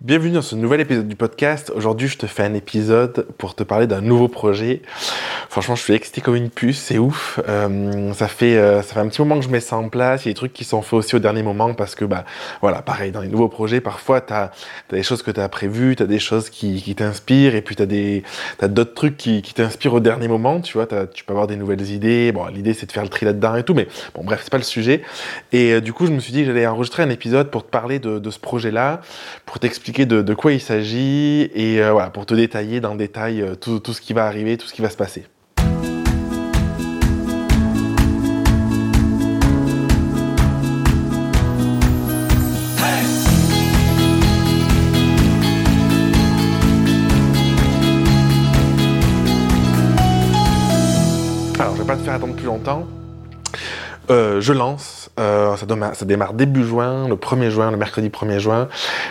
Bienvenue dans ce nouvel épisode du podcast. Aujourd'hui, je te fais un épisode pour te parler d'un nouveau projet. Franchement, je suis excité comme une puce, c'est ouf. Euh, ça fait euh, ça fait un petit moment que je mets ça en place. Il y a des trucs qui sont faits aussi au dernier moment parce que bah voilà, pareil dans les nouveaux projets, parfois tu as, des choses que tu as prévues, tu as des choses qui, qui t'inspirent et puis tu as d'autres trucs qui, qui t'inspirent au dernier moment, tu vois, tu peux avoir des nouvelles idées. Bon, l'idée c'est de faire le tri là-dedans et tout, mais bon bref, c'est pas le sujet. Et euh, du coup, je me suis dit que j'allais enregistrer un épisode pour te parler de, de ce projet-là, pour t'expliquer de, quoi il s'agit et euh, voilà, pour te détailler dans le détail euh, tout, tout ce qui va arriver, tout ce qui va se passer. Alors, je vais pas te faire attendre plus longtemps. Euh, je lance, euh, ça, démarre, début juin, le 1er juin, le mercredi 1er juin,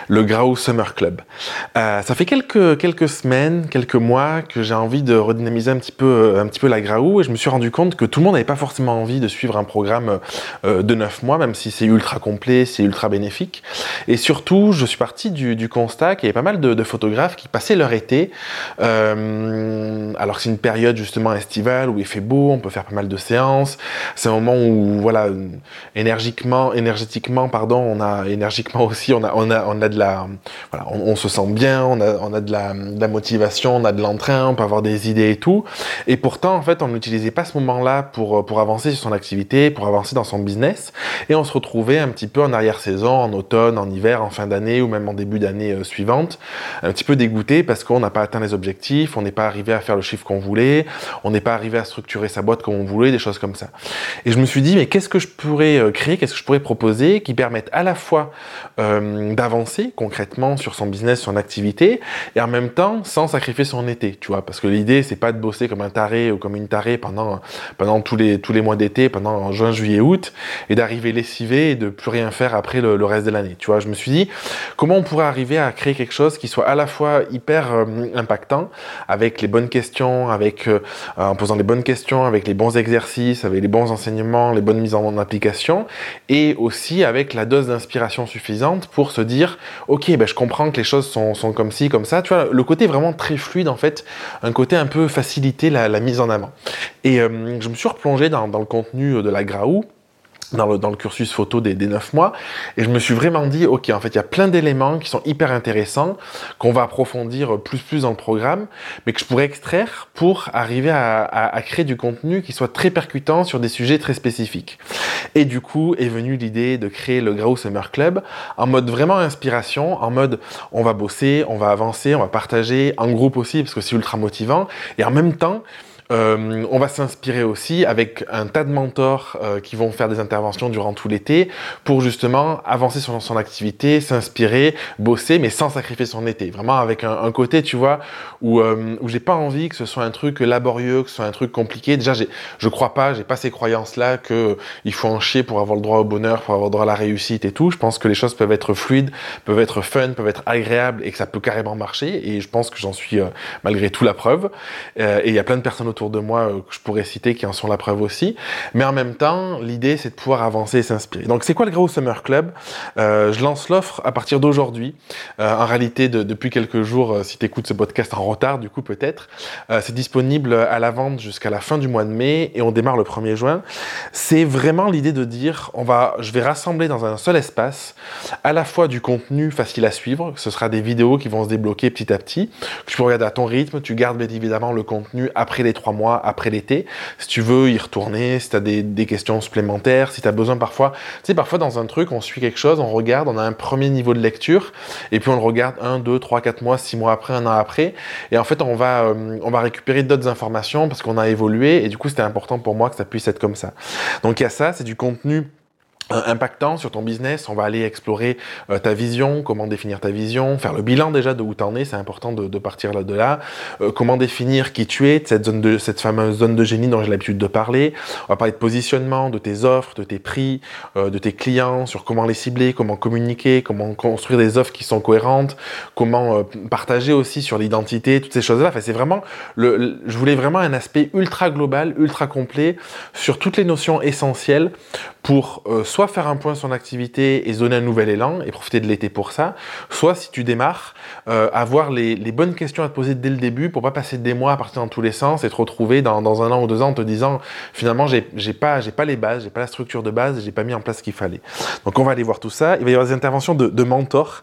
le Grau Summer Club. Euh, ça fait quelques, semaines, quelques mois que j'ai envie de redynamiser un petit peu, la Graou et je me suis rendu compte que tout le monde n'avait pas forcément envie de suivre un programme de 9 mois, même si c'est ultra complet, c'est ultra bénéfique. Et surtout, je suis parti du, du constat qu'il y avait pas mal de, de, photographes qui passaient leur été, alors que c'est une période justement estivale où il fait beau, on peut faire pas mal de séances, c'est un moment où voilà, énergiquement, énergétiquement, pardon, on a énergiquement aussi, on a, on a, on a de la, voilà, on, se sent bien, on a, on a de la, de la motivation, on a de l'entrain, on peut avoir des idées et tout. Et pourtant, en fait, on n'utilisait pas ce moment-là pour, pour avancer sur son activité, pour avancer dans son business. Et on se retrouvait un petit peu en arrière-saison, en automne, en hiver, en fin d'année ou même en début d'année euh, suivante, un petit peu dégoûté parce qu'on n'a pas atteint les objectifs, on n'est pas arrivé à faire le chiffre qu'on voulait, on n'est pas arrivé à structurer sa boîte comme on voulait, des choses comme ça. Et je me suis dit, mais qu'est-ce que je pourrais euh, créer, qu'est-ce que je pourrais proposer qui permette à la fois euh, d'avancer concrètement sur son business, son activité, et en même temps sans sacrifier son été, tu vois, parce que l'idée c'est pas de bosser comme un taré ou comme une tarée pendant pendant tous les tous les mois d'été, pendant juin, juillet, août, et d'arriver lessivé et de plus rien faire après le, reste de l'année, tu vois? Je me suis dit comment on pourrait arriver à créer quelque chose qui soit à la fois hyper euh, impactant, avec les bonnes questions, avec en posant les bonnes questions, avec les bons exercices, avec les bons enseignements, les bonne mise en application et aussi avec la dose d'inspiration suffisante pour se dire ok ben je comprends que les choses sont, sont, comme ci comme ça. Tu vois le côté vraiment très fluide en fait un côté un peu faciliter la, la mise en avant. Et euh, je me suis replongé dans, dans le contenu de la Graou dans le, dans le cursus photo des, des 9 mois. Et je me suis vraiment dit, OK, en fait, il y a plein d'éléments qui sont hyper intéressants, qu'on va approfondir plus plus dans le programme, mais que je pourrais extraire pour arriver à, à, à, créer du contenu qui soit très percutant sur des sujets très spécifiques. Et du coup, est venue l'idée de créer le Grau Summer Club en mode vraiment inspiration, en mode on va bosser, on va avancer, on va partager, en groupe aussi, parce que c'est ultra motivant, et en même temps, euh, on va s'inspirer aussi avec un tas de mentors euh, qui vont faire des interventions durant tout l'été pour justement avancer sur son activité, s'inspirer, bosser, mais sans sacrifier son été. Vraiment avec un, côté, tu vois, où, euh, où j'ai pas envie que ce soit un truc laborieux, que ce soit un truc compliqué. Déjà, je crois pas, j'ai pas ces croyances-là que il faut en chier pour avoir le droit au bonheur, pour avoir le droit à la réussite et tout. Je pense que les choses peuvent être fluides, peuvent être fun, peuvent être agréables et que ça peut carrément marcher. Et je pense que j'en suis malgré tout la preuve. et il y a plein de personnes autour de moi euh, que je pourrais citer qui en sont la preuve aussi. Mais en même temps, l'idée, c'est de pouvoir avancer et s'inspirer. Donc, c'est quoi le Gros Summer Club? Euh, Je lance l'offre à partir d'aujourd'hui. Euh, en réalité, de, depuis quelques jours, si tu écoutes ce podcast en retard, du coup, peut-être. C'est disponible à la vente jusqu'à la fin du mois de mai et on démarre le 1er juin. C'est vraiment l'idée de dire, on va, je vais rassembler dans un seul espace à la fois du contenu facile à suivre, ce sera des vidéos qui vont se débloquer petit à petit, que tu peux regarder à ton rythme, tu gardes bien évidemment le contenu après les trois mois après l'été. Si tu veux y retourner, si tu as des, des, questions supplémentaires, si tu as besoin parfois, tu sais, parfois dans un truc, on suit quelque chose, on regarde, on a un premier niveau de lecture, et puis on le regarde un, deux, trois, quatre mois, six mois après, un an après, et en fait, on va, euh, on va récupérer d'autres informations parce qu'on a évolué, et du coup, c'était important pour moi que ça puisse être comme ça. Donc, il y a ça, c'est du contenu impactant sur ton business. On va aller explorer euh, ta vision, comment définir ta vision, faire le bilan déjà de où t'en es, c'est important de, partir là de là. Euh, comment définir qui tu es, cette zone de cette fameuse zone de génie dont j'ai l'habitude de parler. On va parler de positionnement, de tes offres, de tes prix, euh, de tes clients, sur comment les cibler, comment communiquer, comment construire des offres qui sont cohérentes, comment euh, partager aussi sur l'identité, toutes ces choses-là. Enfin, c'est vraiment le, je voulais vraiment un aspect ultra global, ultra complet sur toutes les notions essentielles pour soit faire un point sur son activité et donner un nouvel élan et profiter de l'été pour ça, soit si tu démarres, euh, avoir les, bonnes questions à te poser dès le début pour pas passer des mois à partir dans tous les sens et te retrouver dans, un an ou deux ans en te disant finalement j'ai pas, pas les bases, j'ai pas la structure de base, j'ai pas mis en place ce qu'il fallait. Donc on va aller voir tout ça. Il va y avoir des interventions de, mentors.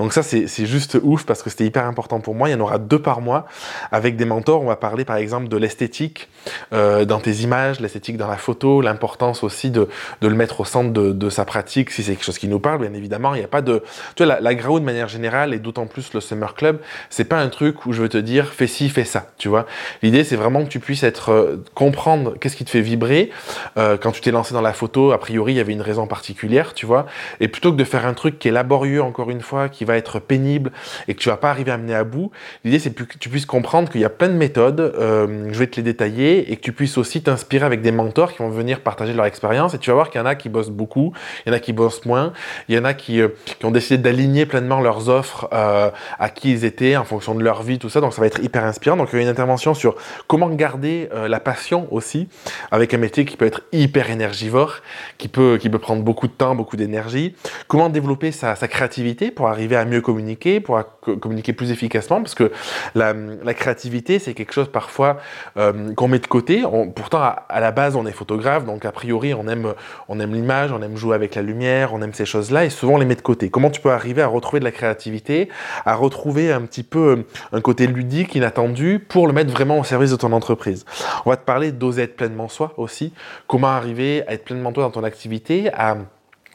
Donc ça c'est juste ouf parce que c'était hyper important pour moi. Il y en aura deux par mois avec des mentors. On va parler par exemple de l'esthétique euh, dans tes images, l'esthétique dans la photo, l'importance aussi de, le mettre au centre de, sa pratique si c'est quelque chose qui nous parle. Bien évidemment, il n'y a pas de... Tu vois, la, la de manière générale et d'autant plus le Summer Club, c'est pas un truc où je veux te dire fais ci, fais ça, tu vois. L'idée c'est vraiment que tu puisses être euh, comprendre qu'est-ce qui te fait vibrer. Euh, quand tu t'es lancé dans la photo, a priori il y avait une raison particulière, tu vois. Et plutôt que de faire un truc qui est laborieux encore une fois, qui va être pénible et que tu vas pas arriver à mener à bout, l'idée c'est que tu puisses comprendre qu'il y a plein de méthodes. Euh, je vais te les détailler et que tu puisses aussi t'inspirer avec des mentors qui vont venir partager leur expérience. Et tu vas voir qu'il y en a qui bossent beaucoup, il y en a qui bossent moins, il y en a qui, qui ont décidé d'aligner pleinement leurs offres à qui ils étaient en fonction de leur vie, tout ça. Donc ça va être hyper inspirant. Donc il y a une intervention sur comment garder euh, la passion aussi avec un métier qui peut être hyper énergivore, qui peut, qui peut prendre beaucoup de temps, beaucoup d'énergie. Comment développer sa, sa, créativité pour arriver à mieux communiquer, pour communiquer plus efficacement, parce que la, la créativité, c'est quelque chose parfois euh, qu'on met de côté. pourtant, à, la base, on est photographe, donc a priori, on aime, on aime l'image, on aime jouer avec la lumière, on aime ces choses-là, et souvent on les met de côté. Comment tu peux arriver à retrouver de la créativité, à retrouver un petit peu euh, un côté ludique, inattendu, pour le mettre vraiment au service de ton entreprise? On va te parler d'oser être pleinement soi aussi, comment arriver à être pleinement toi dans ton activité, à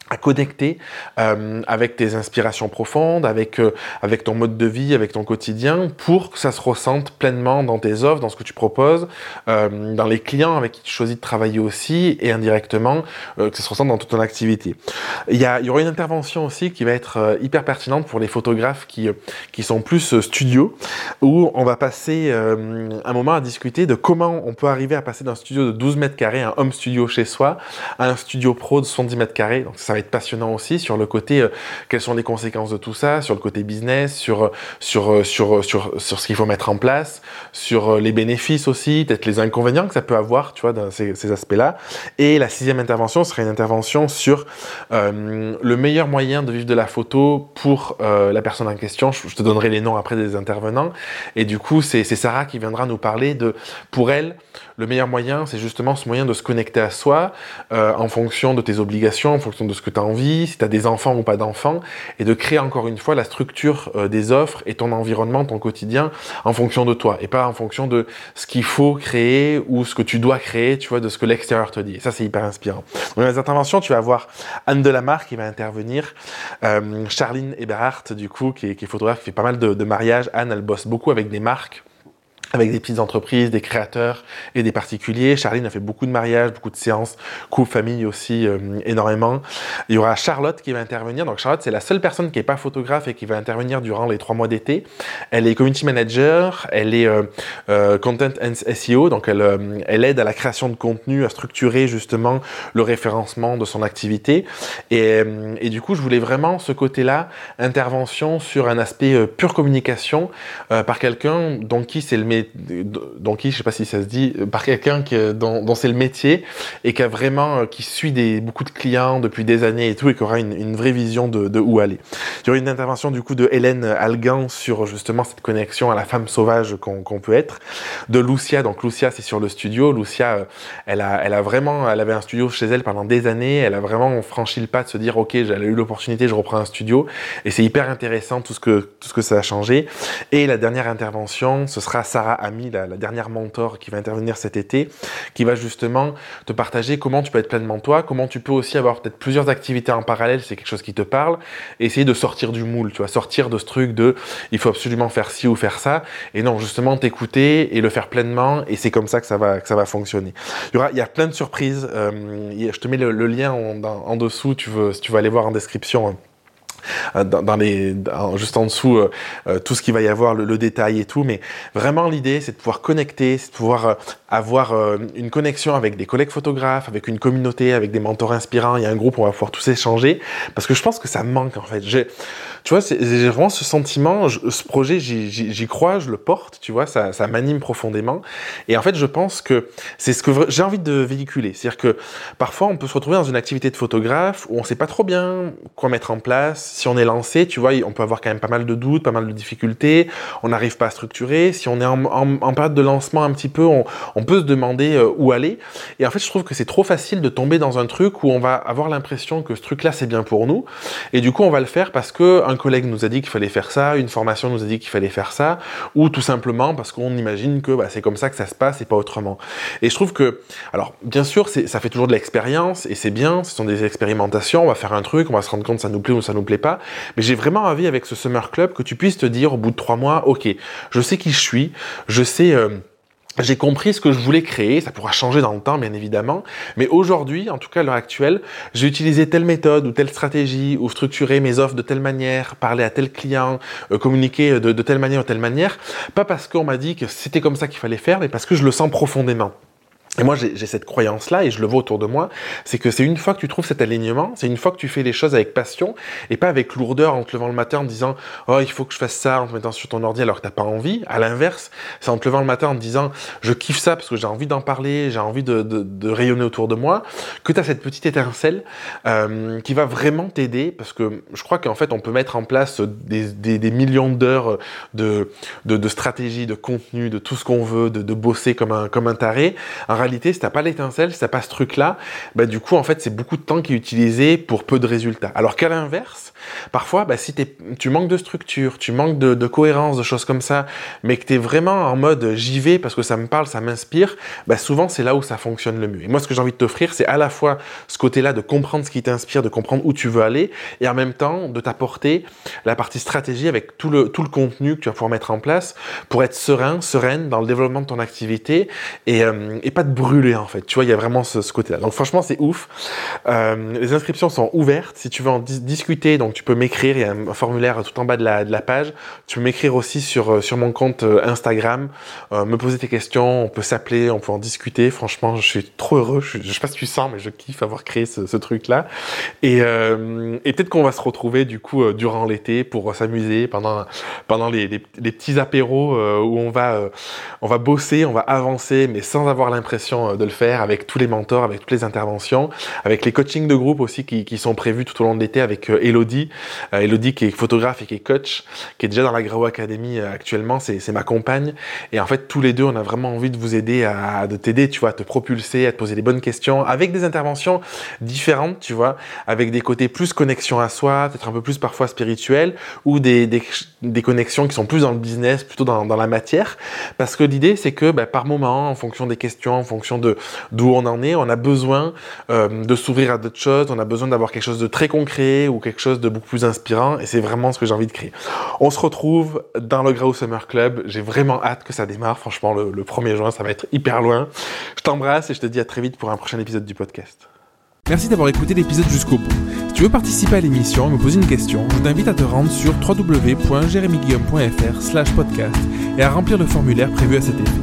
à connecter euh, avec tes inspirations profondes, avec, euh, avec ton mode de vie, avec ton quotidien, pour que ça se ressente pleinement dans tes offres, dans ce que tu proposes, euh, dans les clients avec qui tu choisis de travailler aussi, et indirectement, que ça se ressente dans toute ton activité. Il y, a, y aura une intervention aussi qui va être hyper pertinente pour les photographes qui, qui sont plus studio, où on va passer un moment à discuter de comment on peut arriver à passer d'un studio de 12 mètres carrés, un home studio chez soi, à un studio pro de 70 mètres carrés. Va être passionnant aussi sur le côté euh, quelles sont les conséquences de tout ça, sur le côté business, sur sur euh, sur euh, sur, sur ce qu'il faut mettre en place, sur les bénéfices aussi, peut-être les inconvénients que ça peut avoir, tu vois, dans ces, ces aspects-là. Et la sixième intervention serait une intervention sur le meilleur moyen de vivre de la photo pour la personne en question. Je, te donnerai les noms après des intervenants. Et du coup, c'est Sarah qui viendra nous parler de, pour elle, le meilleur moyen, c'est justement ce moyen de se connecter à soi en fonction de tes obligations, en fonction de ce que tu as envie, si tu as des enfants ou pas d'enfants, et de créer encore une fois la structure euh, des offres et ton environnement, ton quotidien, en fonction de toi, et pas en fonction de ce qu'il faut créer ou ce que tu dois créer, tu vois, de ce que l'extérieur te dit. Et ça, c'est hyper inspirant. Dans les interventions, tu vas voir Anne Delamarre qui va intervenir, euh, Charline Eberhardt, du coup, qui est, photographe, fait pas mal de mariages. Anne, elle bosse beaucoup avec des marques avec des petites entreprises, des créateurs et des particuliers. Charline a fait beaucoup de mariages, beaucoup de séances, couple, famille aussi, euh, énormément. Il y aura Charlotte qui va intervenir. Donc Charlotte, c'est la seule personne qui n'est pas photographe et qui va intervenir durant les trois mois d'été. Elle est community manager, elle est euh, euh, content and SEO, donc elle, elle aide à la création de contenu, à structurer justement le référencement de son activité. Et, et du coup, je voulais vraiment ce côté-là, intervention sur un aspect pure communication par quelqu'un dont qui c'est le qui, je sais pas si ça se dit, euh, par quelqu'un qui, dont, c'est le métier et qui a vraiment, euh, qui suit des, beaucoup de clients depuis des années et tout et qui aura une, vraie vision de, où aller. Il y aura une intervention du coup de Hélène Algan sur justement cette connexion à la femme sauvage qu'on peut être. De Lucia, donc Lucia c'est sur le studio. Lucia, euh, elle a, elle a vraiment, elle avait un studio chez elle pendant des années. Elle a vraiment franchi le pas de se dire ok, j'ai eu l'opportunité, je reprends un studio et c'est hyper intéressant tout ce que tout ce que ça a changé. Et la dernière intervention, ce sera Sarah Ami, la, dernière mentor qui va intervenir cet été, qui va justement te partager comment tu peux être pleinement toi, comment tu peux aussi avoir peut-être plusieurs activités en parallèle, c'est quelque chose qui te parle, et essayer de sortir du moule, tu vois, sortir de ce truc de il faut absolument faire ci ou faire ça, et non, justement t'écouter et le faire pleinement, et c'est comme ça que ça va, que ça va fonctionner. Il y, aura, il y a plein de surprises, euh, je te mets le, lien en, dessous, tu veux, si tu veux aller voir en description. Euh, juste en dessous euh, euh, tout ce qu'il va y avoir, le, détail et tout. Mais vraiment, l'idée, c'est de pouvoir connecter, c'est de pouvoir avoir une connexion avec des collègues photographes, avec une communauté, avec des mentors inspirants. Il y a un groupe où on va pouvoir tous échanger parce que je pense que ça manque en fait. Tu vois, j'ai vraiment ce sentiment, ce projet, j'y crois, je le porte, tu vois, ça, ça m'anime profondément. Et en fait, je pense que c'est ce que j'ai envie de véhiculer. C'est-à-dire que parfois, on peut se retrouver dans une activité de photographe où on sait pas trop bien quoi mettre en place. Si on est lancé, tu vois, on peut avoir quand même pas mal de doutes, pas mal de difficultés. On n'arrive pas à structurer. Si on est en, période de lancement un petit peu, on, on peut se demander euh, où aller. Et en fait, je trouve que c'est trop facile de tomber dans un truc où on va avoir l'impression que ce truc-là, c'est bien pour nous. Et du coup, on va le faire parce que un collègue nous a dit qu'il fallait faire ça, une formation nous a dit qu'il fallait faire ça, ou tout simplement parce qu'on imagine que bah, c'est comme ça que ça se passe et pas autrement. Et je trouve que, alors, bien sûr, ça fait toujours de l'expérience et c'est bien, ce sont des expérimentations, on va faire un truc, on va se rendre compte ça nous plaît ou ça nous plaît pas. Mais j'ai vraiment envie avec ce Summer Club que tu puisses te dire au bout de trois mois, ok, je sais qui je suis, je sais... Euh, j'ai compris ce que je voulais créer, ça pourra changer dans le temps bien évidemment, mais aujourd'hui, en tout cas à l'heure actuelle, j'ai utilisé telle méthode ou telle stratégie ou structuré mes offres de telle manière, parler à tel client, euh, communiquer de, de telle manière ou telle manière, pas parce qu'on m'a dit que c'était comme ça qu'il fallait faire, mais parce que je le sens profondément. Et moi, j'ai cette croyance-là, et je le vois autour de moi, c'est que c'est une fois que tu trouves cet alignement, c'est une fois que tu fais les choses avec passion, et pas avec lourdeur en te levant le matin en te disant « Oh, il faut que je fasse ça » en te mettant sur ton ordi alors que t'as pas envie. À l'inverse, c'est en te levant le matin en te disant « Je kiffe ça parce que j'ai envie d'en parler, j'ai envie de, rayonner autour de moi », que tu as cette petite étincelle euh, qui va vraiment t'aider, parce que je crois qu'en fait, on peut mettre en place des, millions d'heures de, de, stratégies, de contenu, de tout ce qu'on veut, de, de bosser comme un, comme un taré réalité, si t'as pas l'étincelle, si t'as pas ce truc-là, bah, du coup, en fait, c'est beaucoup de temps qui est utilisé pour peu de résultats. Alors qu'à l'inverse, parfois, bah, si tu manques de structure, tu manques de, de, cohérence, de choses comme ça, mais que tu es vraiment en mode j'y vais parce que ça me parle, ça m'inspire, bah, souvent, c'est là où ça fonctionne le mieux. Et moi, ce que j'ai envie de t'offrir, c'est à la fois ce côté-là de comprendre ce qui t'inspire, de comprendre où tu veux aller, et en même temps, de t'apporter la partie stratégie avec tout le, tout le contenu que tu vas pouvoir mettre en place pour être serein, sereine dans le développement de ton activité et, euh, et pas de brûler en fait. Tu vois, il y a vraiment ce, côté-là. Donc franchement, c'est ouf. Euh, les inscriptions sont ouvertes. Si tu veux en discuter, donc tu peux m'écrire. Il y a un formulaire tout en bas de la, de la page. Tu peux m'écrire aussi sur, euh, sur mon compte euh, Instagram, me poser tes questions. On peut s'appeler, on peut en discuter. Franchement, je suis trop heureux. Je, je sais pas si tu sens, mais je kiffe avoir créé ce, ce truc-là. Et, peut-être qu'on va se retrouver du coup durant l'été pour s'amuser pendant, pendant les, les, les petits apéros où on va, on va bosser, on va avancer, mais sans avoir l'impression de le faire avec tous les mentors, avec toutes les interventions, avec les coachings de groupe aussi qui, sont prévus tout au long de l'été avec euh, Elodie. Euh, Elodie qui est photographe et qui est coach, qui est déjà dans la Grau Academy euh, actuellement, c'est ma compagne. Et en fait, tous les deux, on a vraiment envie de vous aider à, de t'aider, tu vois, à te propulser, à te poser les bonnes questions, avec des interventions différentes, tu vois, avec des côtés plus connexion à soi, peut-être un peu plus parfois spirituel, ou des, des, connexions qui sont plus dans le business, plutôt dans, dans la matière. Parce que l'idée, c'est que bah, par moment, en fonction des questions, en fonction de d'où on en est, on a besoin euh, de s'ouvrir à d'autres choses, on a besoin d'avoir quelque chose de très concret ou quelque chose de beaucoup plus inspirant, et c'est vraiment ce que j'ai envie de créer. On se retrouve dans le Grau Summer Club, j'ai vraiment hâte que ça démarre, franchement, le, le 1er juin, ça va être hyper loin. Je t'embrasse et je te dis à très vite pour un prochain épisode du podcast. Merci d'avoir écouté l'épisode jusqu'au bout. Si tu veux participer à l'émission et me poser une question, je t'invite à te rendre sur www.jeremyguillaume.fr slash podcast et à remplir le formulaire prévu à cet effet.